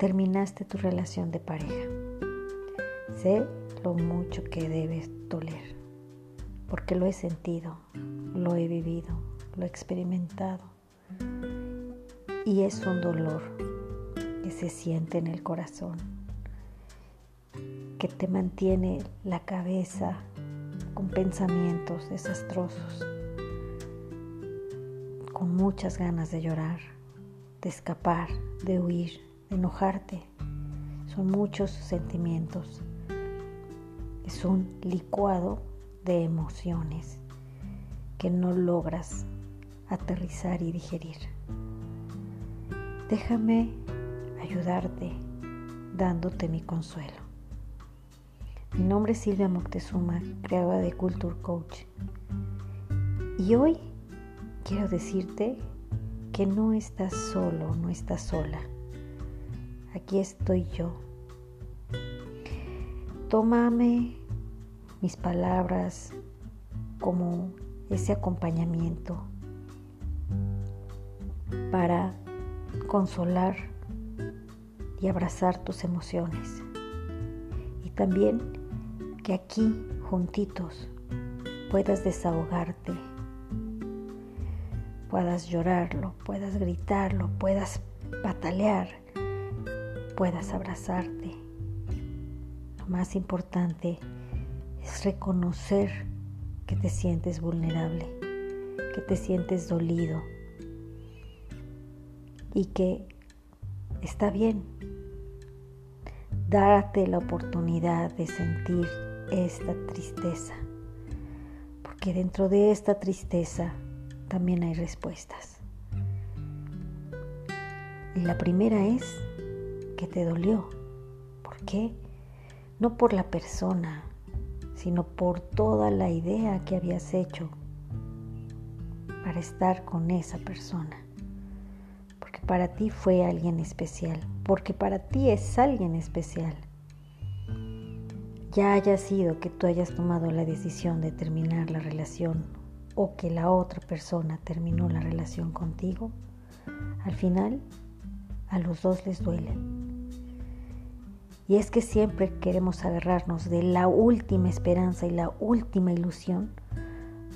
terminaste tu relación de pareja. Sé lo mucho que debes doler, porque lo he sentido, lo he vivido, lo he experimentado. Y es un dolor que se siente en el corazón, que te mantiene la cabeza con pensamientos desastrosos, con muchas ganas de llorar, de escapar, de huir, enojarte. Son muchos sentimientos. Es un licuado de emociones que no logras aterrizar y digerir. Déjame ayudarte dándote mi consuelo. Mi nombre es Silvia Moctezuma, creadora de Culture Coach. Y hoy quiero decirte que no estás solo, no estás sola. Aquí estoy yo. Tómame mis palabras como ese acompañamiento para consolar y abrazar tus emociones. Y también que aquí, juntitos, puedas desahogarte, puedas llorarlo, puedas gritarlo, puedas patalear, puedas abrazarte. Lo más importante es reconocer que te sientes vulnerable, que te sientes dolido y que está bien. Darte la oportunidad de sentir esta tristeza, porque dentro de esta tristeza también hay respuestas. Y la primera es que te dolió. ¿Por qué? No por la persona, sino por toda la idea que habías hecho para estar con esa persona para ti fue alguien especial, porque para ti es alguien especial. Ya haya sido que tú hayas tomado la decisión de terminar la relación o que la otra persona terminó la relación contigo, al final a los dos les duele. Y es que siempre queremos agarrarnos de la última esperanza y la última ilusión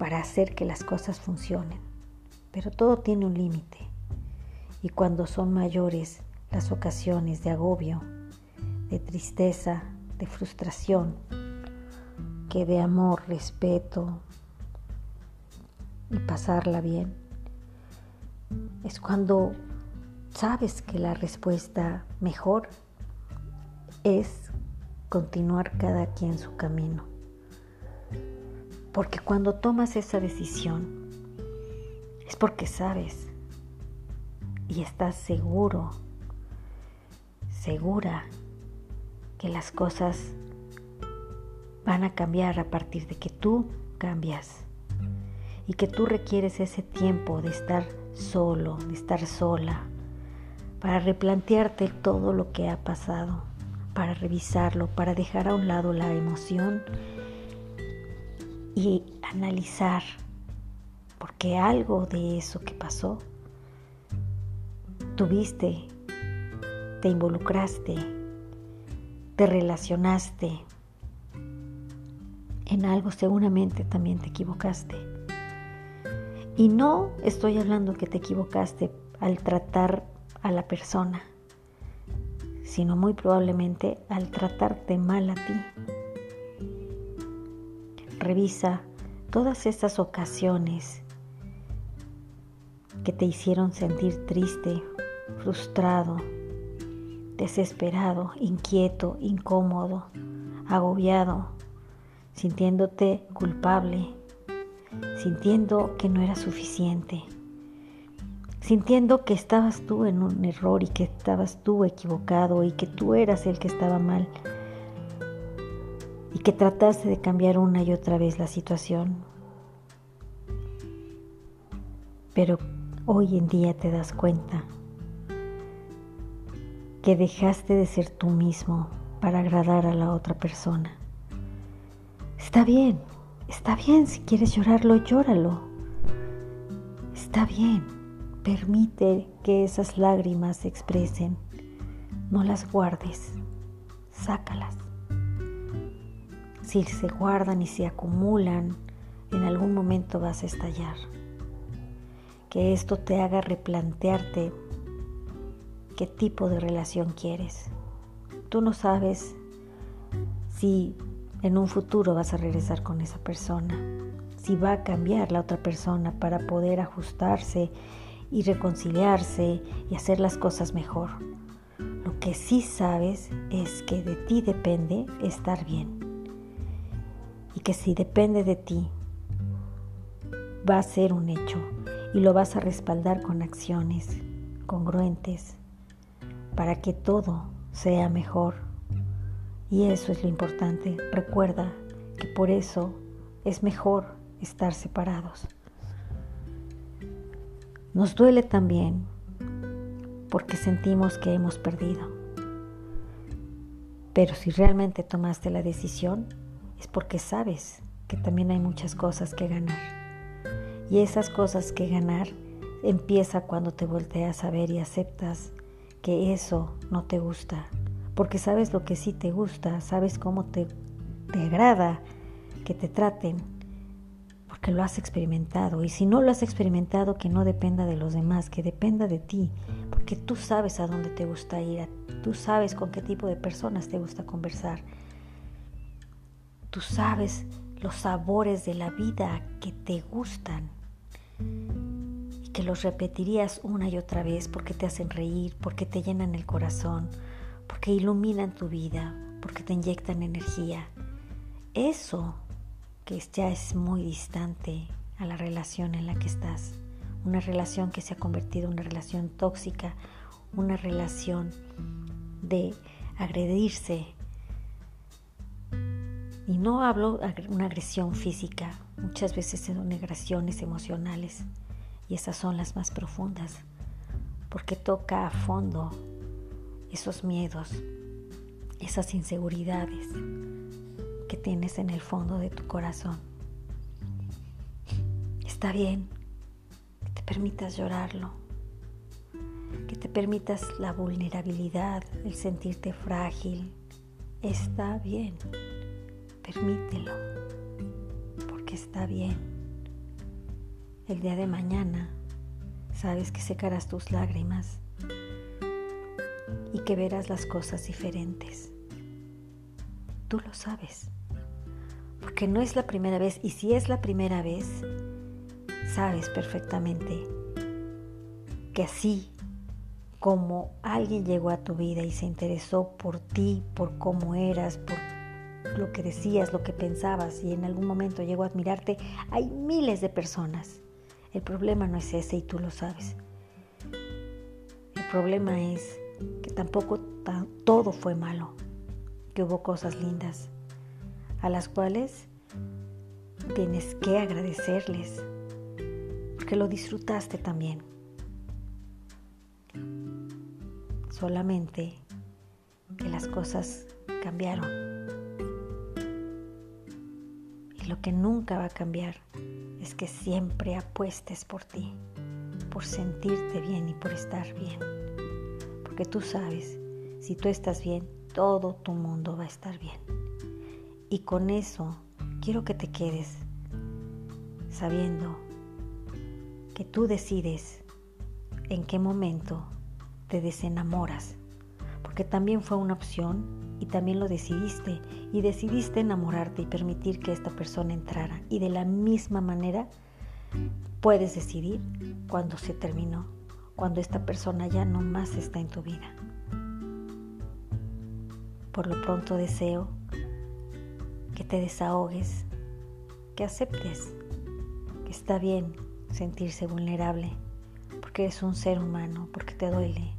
para hacer que las cosas funcionen. Pero todo tiene un límite y cuando son mayores las ocasiones de agobio, de tristeza, de frustración, que de amor, respeto y pasarla bien, es cuando sabes que la respuesta mejor es continuar cada quien su camino. Porque cuando tomas esa decisión es porque sabes y estás seguro, segura que las cosas van a cambiar a partir de que tú cambias y que tú requieres ese tiempo de estar solo, de estar sola, para replantearte todo lo que ha pasado, para revisarlo, para dejar a un lado la emoción y analizar, porque algo de eso que pasó tuviste, te involucraste, te relacionaste en algo, seguramente también te equivocaste. Y no estoy hablando que te equivocaste al tratar a la persona, sino muy probablemente al tratarte mal a ti. Revisa todas esas ocasiones que te hicieron sentir triste frustrado, desesperado, inquieto, incómodo, agobiado, sintiéndote culpable, sintiendo que no era suficiente, sintiendo que estabas tú en un error y que estabas tú equivocado y que tú eras el que estaba mal y que trataste de cambiar una y otra vez la situación. Pero hoy en día te das cuenta que dejaste de ser tú mismo para agradar a la otra persona. Está bien, está bien, si quieres llorarlo, llóralo. Está bien, permite que esas lágrimas se expresen, No las guardes, sácalas. Si se guardan y se acumulan, en algún momento vas a estallar. Que esto te haga replantearte qué tipo de relación quieres. Tú no sabes si en un futuro vas a regresar con esa persona, si va a cambiar la otra persona para poder ajustarse y reconciliarse y hacer las cosas mejor. Lo que sí sabes es que de ti depende estar bien. Y que si depende de ti, va a ser un hecho y lo vas a respaldar con acciones congruentes para que todo sea mejor. Y eso es lo importante. Recuerda que por eso es mejor estar separados. Nos duele también porque sentimos que hemos perdido. Pero si realmente tomaste la decisión, es porque sabes que también hay muchas cosas que ganar. Y esas cosas que ganar empieza cuando te volteas a ver y aceptas que eso no te gusta. Porque sabes lo que sí te gusta, sabes cómo te, te agrada que te traten que lo has experimentado. Y si no lo has experimentado, que no dependa de los demás, que dependa de ti, porque tú sabes a dónde te gusta ir, tú sabes con qué tipo de personas te gusta conversar, tú sabes los sabores de la vida que te gustan y que los repetirías una y otra vez porque te hacen reír, porque te llenan el corazón, porque iluminan tu vida, porque te inyectan energía. Eso que ya es muy distante a la relación en la que estás. Una relación que se ha convertido en una relación tóxica, una relación de agredirse. Y no hablo de una agresión física, muchas veces son agresiones emocionales y esas son las más profundas, porque toca a fondo esos miedos, esas inseguridades, que tienes en el fondo de tu corazón. Está bien que te permitas llorarlo, que te permitas la vulnerabilidad, el sentirte frágil. Está bien, permítelo, porque está bien. El día de mañana sabes que secarás tus lágrimas y que verás las cosas diferentes. Tú lo sabes porque no es la primera vez y si es la primera vez, sabes perfectamente que así como alguien llegó a tu vida y se interesó por ti, por cómo eras, por lo que decías, lo que pensabas y en algún momento llegó a admirarte, hay miles de personas. El problema no es ese y tú lo sabes. El problema es que tampoco todo fue malo, que hubo cosas lindas a las cuales tienes que agradecerles, porque lo disfrutaste también. Solamente que las cosas cambiaron. Y lo que nunca va a cambiar es que siempre apuestes por ti, por sentirte bien y por estar bien. Porque tú sabes, si tú estás bien, todo tu mundo va a estar bien. Y con eso quiero que te quedes sabiendo que tú decides en qué momento te desenamoras, porque también fue una opción y también lo decidiste y decidiste enamorarte y permitir que esta persona entrara y de la misma manera puedes decidir cuando se terminó, cuando esta persona ya no más está en tu vida. Por lo pronto deseo que te desahogues, que aceptes que está bien sentirse vulnerable, porque eres un ser humano, porque te duele,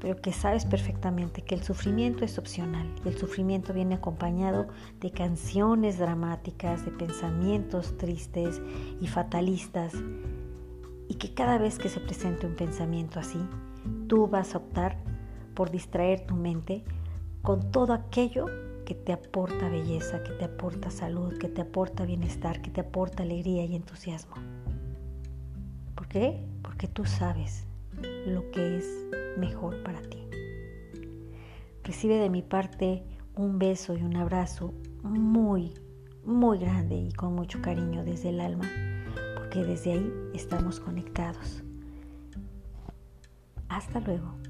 pero que sabes perfectamente que el sufrimiento es opcional y el sufrimiento viene acompañado de canciones dramáticas, de pensamientos tristes y fatalistas, y que cada vez que se presente un pensamiento así, tú vas a optar por distraer tu mente con todo aquello que te aporta belleza, que te aporta salud, que te aporta bienestar, que te aporta alegría y entusiasmo. ¿Por qué? Porque tú sabes lo que es mejor para ti. Recibe de mi parte un beso y un abrazo muy, muy grande y con mucho cariño desde el alma, porque desde ahí estamos conectados. Hasta luego.